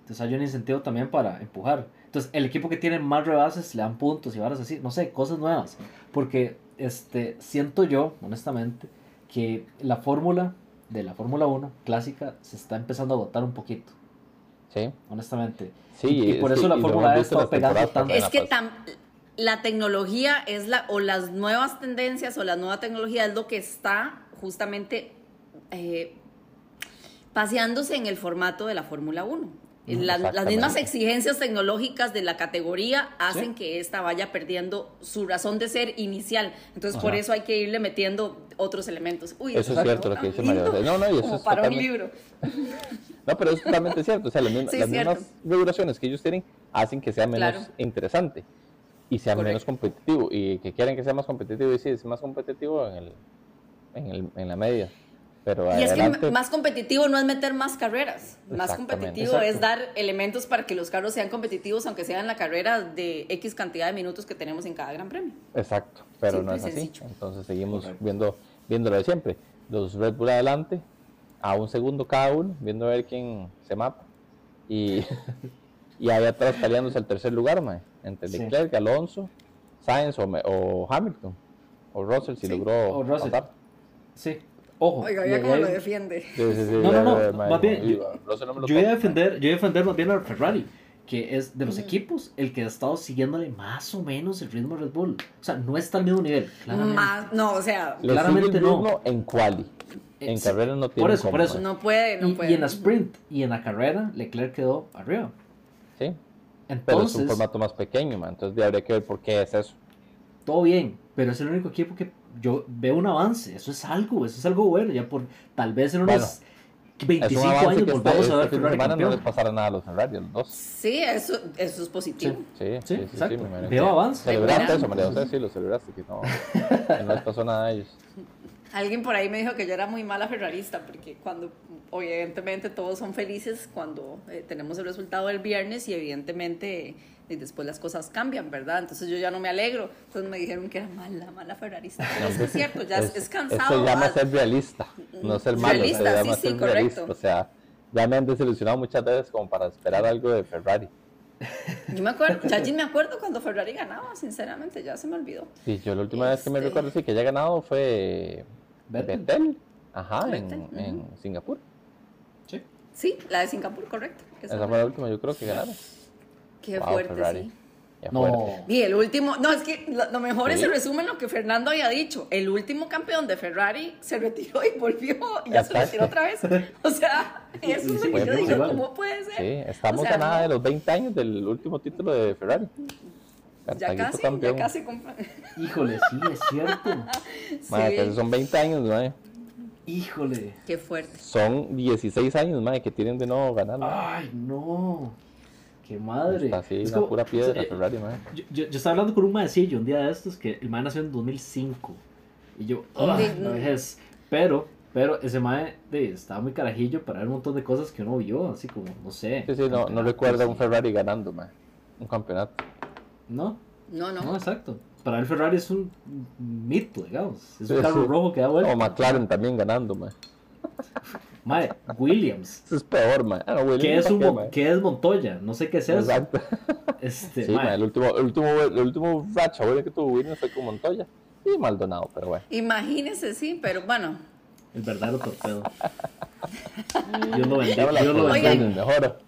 S2: Entonces hay un incentivo también para empujar. Entonces el equipo que tiene más rebases le dan puntos y varas así, no sé, cosas nuevas. Porque este, siento yo, honestamente, que la fórmula de la Fórmula 1 clásica se está empezando a agotar un poquito,
S1: Sí,
S2: honestamente.
S1: sí.
S2: Y- y por
S1: es
S2: eso
S1: que-
S2: la Fórmula E está pegando tanto.
S3: Es que tam- la tecnología es la, o las nuevas tendencias o la nueva tecnología es lo que está justamente eh, paseándose en el formato de la Fórmula 1. La- las mismas exigencias tecnológicas de la categoría hacen
S2: Sí.
S3: que esta vaya perdiendo su razón de ser inicial. Entonces, por eso hay que irle metiendo otros elementos. Uy,
S1: Eso es cierto lo que dice María. No, no, y eso
S3: como
S1: es
S3: para un libro.
S1: No, pero es totalmente cierto. O sea, las mismas,
S3: Sí,
S1: las
S3: cierto.
S1: mismas regulaciones que ellos tienen hacen que sea menos
S3: Claro.
S1: interesante y sea menos competitivo. Y que quieren que sea más competitivo, y sí, es más competitivo en, el, en, el, en la media. Pero
S3: Y es que más competitivo no es meter más carreras, más competitivo
S2: Exacto.
S3: es dar elementos para que los carros sean competitivos, aunque sea en la carrera de X cantidad de minutos que tenemos en cada gran premio.
S1: Exacto, pero
S3: Simple
S1: no es así.
S3: sencillo.
S1: Entonces seguimos viendo, viendo lo de siempre. Los Red Bull adelante, a un segundo cada uno, viendo a ver quién se mapa. Y, y ahí atrás peleándose el tercer lugar, entre
S2: Sí.
S1: Leclerc, Alonso, Sainz o, Hamilton, o Russell si
S3: Sí,
S1: logró
S2: o Russell.
S1: pasar.
S2: Sí, Ojo.
S3: Oiga,
S2: y
S3: cómo
S2: hay-
S3: lo defiende.
S1: Sí, sí, sí.
S2: No, no, no, más bien, yo-
S1: "Iba, Russell no me lo
S2: Yo voy a
S1: toca".
S2: defender, yo voy a defender más bien a Ferrari, que es de los equipos el que ha estado siguiéndole más o menos el ritmo a Red Bull. O sea, no está al mismo nivel, claramente.
S3: Más, no, o sea,
S1: Le
S2: claramente no.
S1: ritmo en quali. En
S2: sí,
S1: carrera no tiene
S2: por eso, por eso.
S3: no puede, no
S2: y,
S3: puede.
S2: y en la sprint y en la carrera, Leclerc quedó arriba.
S1: Sí, pero es un
S2: Entonces,
S1: formato más pequeño, man. Entonces ya habría que ver por qué es eso.
S2: todo bien, pero es el único equipo que yo veo un avance. Eso es algo, eso es algo bueno. Ya por tal vez en unos
S1: Bueno, Es
S2: 25
S1: un
S2: años
S1: que este,
S2: volvamos a
S1: este
S2: ver
S1: de
S2: Ferrari
S1: semana no les
S2: campeón.
S1: pasará nada a los Ferrari, los dos.
S3: Sí, eso, eso es positivo.
S1: Sí, sí,
S2: Sí,
S1: sí,
S2: exacto.
S1: me imagino
S2: Veo avance.
S1: Celebraste eso, María José, sí, lo celebraste, que no, que no les pasó nada a ellos.
S3: Alguien por ahí me dijo que yo era muy mala ferrarista porque cuando, evidentemente todos son felices cuando eh, tenemos el resultado del viernes y evidentemente y después las cosas cambian, ¿verdad? Entonces yo ya no me alegro. Entonces me dijeron que era mala, mala ferrarista. Pero es que es cierto, ya es, es cansado.
S1: Eso se llama
S3: ¿verdad?
S1: ser realista, no ser malo,
S3: Realista,
S1: se llama
S3: sí, sí,
S1: realista.
S3: correcto.
S1: O sea, ya me han desilusionado muchas veces como para esperar algo de Ferrari.
S3: Yo me acuerdo, ya ni me acuerdo cuando Ferrari ganaba, sinceramente, ya se me olvidó.
S1: Sí, yo la última vez que me
S3: Este-
S1: recuerdo sí que haya ganado fue
S2: Vettel.
S1: Vettel, ajá,
S3: Vettel,
S1: en Singapur.
S2: Sí.
S3: Sí, la de Singapur, correcto. Esa
S1: Esa fue la última, yo creo que ganaron.
S3: Qué
S1: Wow,
S3: fuerte,
S1: Ferrari.
S3: sí.
S2: No.
S3: Y el último, no, es que lo, lo mejor es
S1: Sí.
S3: el resumen lo que Fernando había dicho. El último campeón de Ferrari se retiró y volvió y ya se retiró otra vez. O sea, eso es lo que yo digo,
S2: igual.
S3: ¿cómo puede ser?
S1: Sí, estamos
S3: O sea,
S1: a nada
S3: no.
S1: de los 20 años del último título de Ferrari.
S3: Ya casi,
S1: campeón.
S3: ya casi.
S2: Híjole, sí, es cierto.
S1: Madre,
S3: Sí,
S1: pero son 20 años, madre.
S2: Híjole.
S3: Qué fuerte.
S1: Son 16 años, madre, que tienen de nuevo ganar.
S2: Ay, no. Qué madre.
S1: Está así,
S2: Es
S1: la
S2: como-
S1: pura piedra
S2: o sea,
S1: Ferrari, madre.
S2: Yo, yo, yo estaba hablando con un maecillo un día de estos que el mae nació en 2005. Y yo, ¡ah! La vejez. Pero, pero ese mae de, estaba muy carajillo para ver un montón de cosas que uno vio, así como, no sé.
S1: Sí, sí, no, no recuerda un Ferrari ganando, madre. Un campeonato.
S2: No,
S3: No, no.
S2: no, exacto. Para el Ferrari es un mito, digamos. Es un
S1: Sí,
S2: carro
S1: sí.
S2: rojo que da vuelta.
S1: O McLaren también ganando, madre.
S2: Mae, Williams.
S1: Eso es peor, madre. Ah, no, Williams,
S2: ¿Qué es,
S1: ¿para
S2: un,
S1: qué,
S2: Mon-
S1: madre?
S2: ¿Qué es Montoya? No sé qué es eso.
S1: Exacto.
S2: Este,
S1: Sí,
S2: mae,
S1: madre, el último, el último, el último racha que tuvo Williams fue con Montoya y Maldonado, pero bueno.
S3: Imagínese, sí, pero bueno.
S2: el verdadero torpedo. Dios lo bendiga. Dios lo bendiga.
S1: mejor.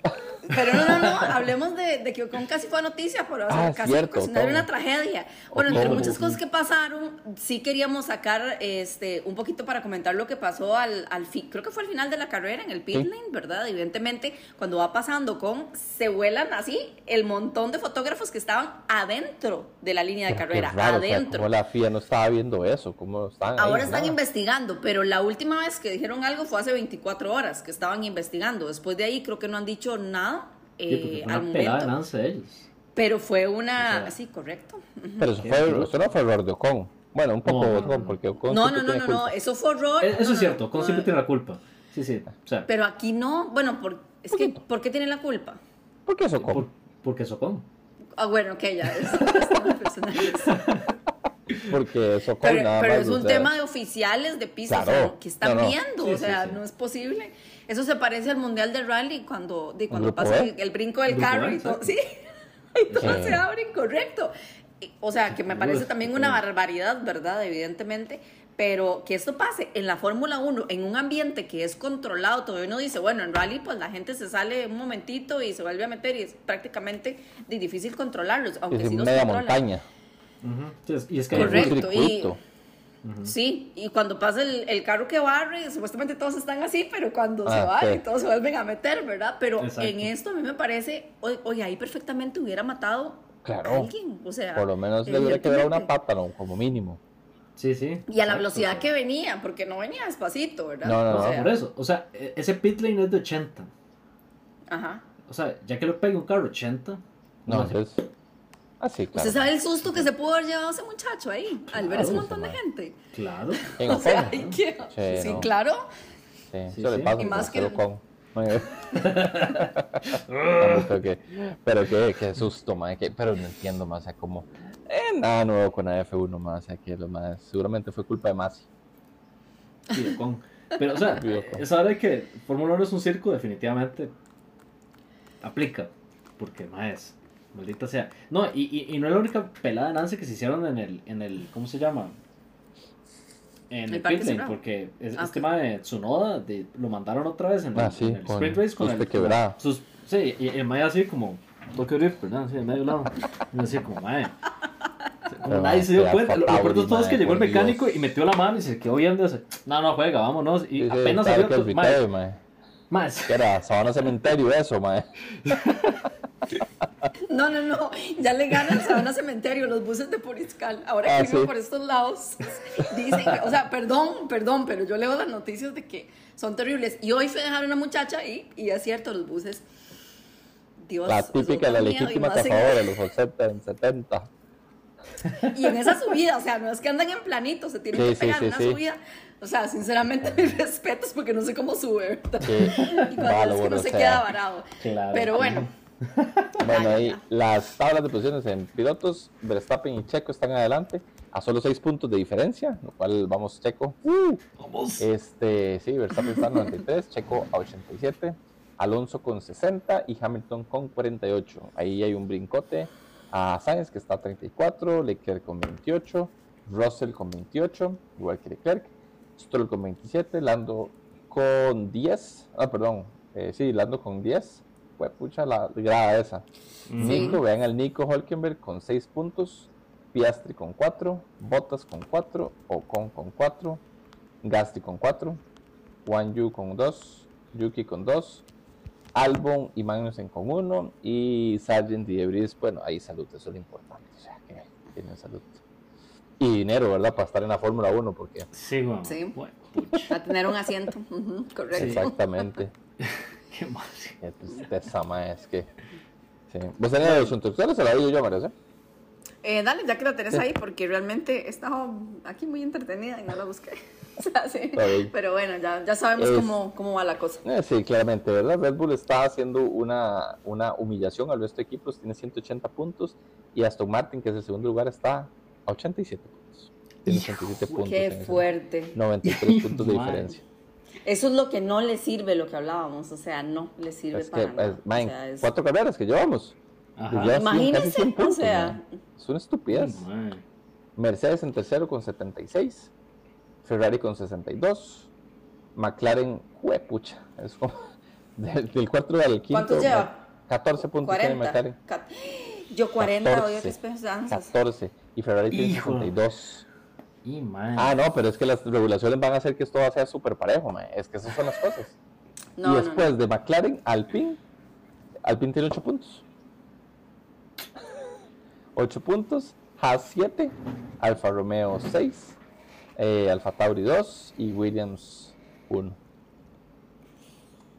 S3: Pero no, no, no, hablemos de, de que Ocon casi fue noticia, pero o sea,
S1: Ah,
S3: casi
S1: cierto,
S3: ocasionar
S1: Ocon.
S3: una tragedia. Bueno, entre
S1: Ocon.
S3: muchas cosas que pasaron, sí queríamos sacar este un poquito para comentar lo que pasó al, al fin, creo que fue al final de la carrera en el pit lane, ¿verdad? Evidentemente, cuando va pasando con, se vuelan así el montón de fotógrafos que estaban adentro de la línea de carrera,
S1: raro, o sea,
S3: adentro.
S1: la FIA no estaba viendo eso, cómo están ahí,
S3: Ahora están
S1: nada.
S3: investigando, pero la última vez que dijeron algo fue hace 24 horas que estaban investigando. Después de ahí creo que no han dicho nada
S2: Sí, porque
S3: eh,
S2: fue
S3: al
S2: una pelada de
S3: momento.
S2: lance de ellos.
S3: Pero fue una...
S2: O sea,
S3: sí, correcto.
S1: Pero eso, fue, eso no fue error de Ocon. Bueno, un poco
S2: No,
S1: Ocon,
S2: no.
S1: porque Ocon
S3: No,
S1: siempre
S3: no, no, no, eso fue horror.
S2: Eh,
S3: No,
S2: Eso
S3: no,
S2: es cierto,
S3: no,
S2: Con
S3: no.
S2: siempre tiene la culpa. Sí, sí. O sea,
S3: Pero aquí no, bueno, por, es que, ¿por qué tiene la culpa?
S1: ¿Por qué es Ocon?
S2: por- porque es Ocon.
S3: Ah, bueno, ok, ya, es, es muy personal eso.
S1: Porque es Ocon
S3: Pero,
S1: nada
S3: pero
S1: más.
S3: es
S1: o
S3: un
S1: sea,
S3: tema de oficiales de pista,
S1: Claro.
S3: o sea, que están
S1: No, no.
S3: viendo,
S2: Sí,
S3: o sea,
S2: sí, sí.
S3: no es posible. Eso se parece al Mundial de Rally cuando, de cuando pasa
S1: B.
S3: el, el brinco del
S2: Grupo
S3: carro y todo, sí, y todo
S1: Sí.
S3: se abre incorrecto. Y- O sea, que me parece también una barbaridad, ¿verdad? Evidentemente. Pero que esto pase en la Fórmula 1, en un ambiente que es controlado, todavía uno dice, bueno, en rally pues la gente se sale un momentito y se vuelve a meter y es prácticamente di- difícil controlarlos, aunque
S1: es
S3: sí los
S1: media
S3: controlan.
S1: montaña.
S2: Sí, es- y es que hay
S3: Correcto.
S1: Un
S2: ruta.
S3: y- Sí, y cuando pasa el, el carro que barre, supuestamente todos están así, pero cuando se
S1: Ah,
S3: barre,
S1: sí.
S3: todos se vuelven a meter, ¿verdad? Pero
S2: Exacto.
S3: en esto a mí me parece, oye, ahí perfectamente hubiera matado
S1: Claro.
S3: a alguien, o sea,
S1: Por lo menos le hubiera quedado una pata, ¿no? como mínimo.
S2: Sí, sí.
S3: Y a la velocidad que venía, porque no venía despacito, ¿verdad?
S1: No, no,
S3: O
S1: no.
S3: sea,
S2: Por eso, o sea, e- ese pit lane es de 80.
S3: Ajá.
S2: O sea, ya que le pegue un carro 80,
S1: No,
S2: no,
S1: entonces. Ah, sí, claro.
S3: ¿Usted sabe el susto que se pudo haber llevado ese muchacho ahí al ver
S2: Claro,
S3: ese montón de gente?
S2: claro.
S1: En
S3: O sea, hay que-
S1: Sí,
S3: sí,
S1: no.
S3: claro.
S1: Sí,
S2: Sí, sí.
S3: Y más
S1: ser
S3: que-
S1: Ocon. pero que, pero que, que susto, man, que, pero no entiendo más, o sea, como, eh, nada nuevo con la F1 más, o sea, que lo más, seguramente fue culpa de Masi.
S2: Sí, Ocon. Pero, o sea, hora de que Fórmula 1 es un circo, definitivamente aplica. Porque, más, maldita sea. No, y, y, y no es la única pelada de Nance que se hicieron en el, en el, ¿cómo se llama? en
S3: El
S2: el pit lane, porque es,
S3: Ah,
S2: este
S3: ok.
S2: tema de Tsunoda de, lo mandaron otra vez en,
S1: Ah,
S2: el-
S1: sí,
S2: en el
S1: con
S2: sprint race con el
S1: quebrada.
S2: sus, sí, y el mae así como toque drift, ¿verdad? Así de medio lado. Y así como, mae. Como
S1: Pero,
S2: nadie se dio cuenta. Lo, peor todo es que llegó el mecánico
S1: Dios.
S2: y metió la mano y se quedó viendo ese. No, no, juega, vámonos. Y
S1: Sí, sí,
S2: apenas salió. mae,
S1: mae, Que era Sabana Cementerio eso, mae.
S3: No, no, no. Ya le ganan Sabana Cementerio los buses de Poriscal. Ahora
S1: Ah,
S3: que vivo
S1: sí.
S3: por estos lados, dicen que, o sea, perdón, perdón, pero yo leo las noticias de que son terribles. Y hoy fui a dejar a una muchacha ahí y es cierto, los buses. Dios,
S1: La típica, la legítima
S3: más en-
S1: cazadora de los 80 en 70.
S3: Y en esa subida, o sea, no es que andan en planito, se tienen
S1: Sí,
S3: que
S1: sí,
S3: pegar
S1: sí,
S3: una
S1: sí.
S3: subida. O sea, sinceramente, mis respetos porque no sé cómo sube, ¿verdad?
S1: Sí,
S3: Y cuando
S1: vale,
S3: es que
S1: bueno,
S3: no se
S1: sea.
S3: queda varado.
S2: Claro.
S3: Pero bueno,
S1: Bueno, ahí las tablas de posiciones en pilotos, Verstappen y Checo están adelante a solo 6 puntos de diferencia, lo cual vamos Checo.
S2: Vamos.
S1: Este, sí, Verstappen está en 93, Checo a 87, Alonso con 60 y Hamilton con 48. Ahí hay un brincote a Sainz que está a 34, Leclerc con 28, Russell con 28, igual que Leclerc, Stroll con 27, Lando con 10, ah, perdón, eh, sí, Lando con 10, fue pucha la grada esa. Nico, vean al Nico Hulkenberg con 6 puntos, Piastri con 4, Bottas con 4, Ocon con 4, Gasti con 4, Juan Yu con 2, Yuki con 2, Albon y Magnussen con 1 y Sargent y Debris, bueno, ahí salud, eso es lo importante, o sea, que tienen salud. Y dinero, ¿verdad? Para estar en la Fórmula 1, porque
S2: Sí.
S3: Sí.
S2: Bueno,
S3: a tener un asiento. Correcto.
S1: exactamente,
S2: qué mal.
S1: qué tristeza, ma, es que... Sí. ¿Vos tenés los instructores? Se la digo yo, María, ¿sí?
S3: Eh, dale, ya que la tenés ahí, porque realmente he estado aquí muy entretenida y no la busqué. O sea, sí. Pero bueno, ya, ya sabemos
S1: Es-
S3: cómo, cómo va la cosa.
S1: Eh, sí, claramente, ¿verdad? Red Bull está haciendo una, una humillación al resto de equipos, tiene 180 puntos y Aston Martin, que es el segundo lugar, está a 87 puntos. Tiene 87 puntos.
S3: Qué fuerte.
S1: 93 puntos de diferencia.
S3: Eso es lo que no le sirve, lo que hablábamos. O sea, no le sirve
S1: Es que,
S3: para nada.
S1: es- man,
S3: O sea, es-
S1: cuatro carreras que llevamos.
S3: Imagínense,
S1: casi 100
S3: o sea-
S1: man. Es una estupidez.
S2: Mae.
S1: Mercedes en tercero con 76, Ferrari con 62, McLaren, juepucha, es como del, del cuarto al quinto.
S3: ¿Cuántos lleva?
S1: 14 puntos tiene
S3: 40.
S1: McLaren.
S3: Cat- Yo 40, oye,
S1: 14,
S3: qué esperanzas.
S1: 14 y Ferrari tiene
S2: Hijo.
S1: 62.
S2: Y man.
S1: Ah, no, pero es que las regulaciones van a hacer que esto va a ser súper parejo, mae. es que esas son las cosas.
S3: No,
S1: y
S3: no,
S1: después
S3: no.
S1: de McLaren, Alpine, Alpine tiene 8 puntos. 8 puntos, Haas 7, Alfa Romeo 6, eh, Alfa Tauri 2 y Williams 1.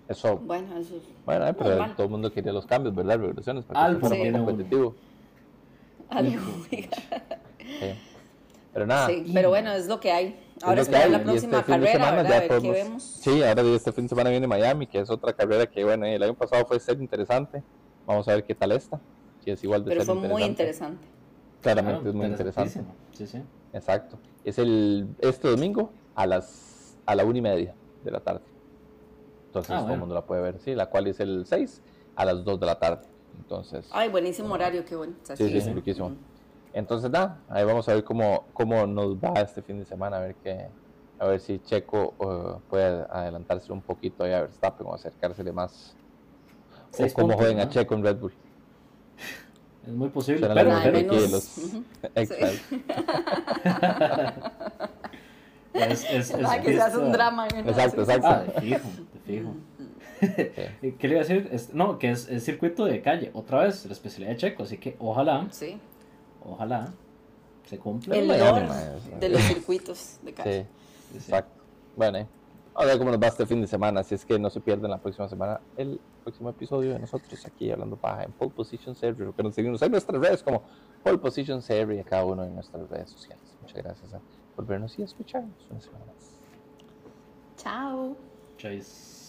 S1: Eso,
S3: Bueno, eso es
S1: bueno, eh, pero
S3: normal.
S1: todo el mundo quería los cambios, ¿verdad? Regulaciones para que
S2: Alfa
S1: fuera
S2: uno.
S1: competitivo.
S3: Algo.
S1: Sí. Pero nada,
S3: Sí, pero bueno, es lo que hay. Ahora
S1: Es que
S3: esperar
S1: hay,
S3: la
S1: y
S3: próxima
S1: este fin de
S3: carrera,
S1: semana
S3: ¿verdad?
S1: ya
S3: A ver qué
S1: podemos-
S3: vemos.
S1: Sí, ahora este fin de semana viene Miami, que es otra carrera que, bueno, el año pasado fue ser interesante. Vamos a ver qué tal esta. Si es igual de
S3: Pero
S1: ser
S3: fue muy interesante.
S1: Claramente
S2: Claro,
S1: es muy interesante.
S2: Sí, sí.
S1: Exacto. Es el este domingo a las a la una y media de la tarde. Entonces
S2: Ah,
S1: todo el
S2: bueno.
S1: mundo la puede ver, sí, la cual es el 6 a las 2 de la tarde. Entonces,
S3: Ay, buenísimo horario, qué bueno.
S1: Sí, sí,
S3: sí.
S1: riquísimo. Entonces, nada, ahí vamos a ver cómo, cómo nos va este fin de semana, a ver qué, a ver si Checo eh, puede adelantarse un poquito ahí a Verstappen o acercársele más. O cómo
S2: puntos,
S1: jueguen a
S2: ¿no?
S1: Checo en Red Bull.
S2: Es muy posible.
S1: Serán
S2: Pero, pero
S3: menos-
S1: los
S3: ujú.
S1: Exacto.
S2: es, es, es
S3: Ay, que se hace un drama. ¿no?
S1: Exacto,
S3: Sí, sí,
S1: exacto.
S2: Ah, de fijo, de fijo.
S1: Sí.
S2: ¿Qué le iba a decir? Es- no, que es, es circuito de calle. Otra vez, la especialidad de Checo. Así que ojalá,
S3: Sí.
S2: ojalá se cumpla.
S3: El
S1: sí.
S3: de los circuitos de calle.
S1: Sí, exacto. Bueno, eh, a ver cómo nos va este fin de semana. Si es que no se pierden la próxima semana el próximo episodio de nosotros aquí hablando paja en Pole Position Series. Recuerden seguirnos en nuestras redes como Pole Position Series a cada uno de nuestras redes sociales. Muchas gracias a- por vernos y escucharnos una semana más.
S3: Chao.
S2: Chase.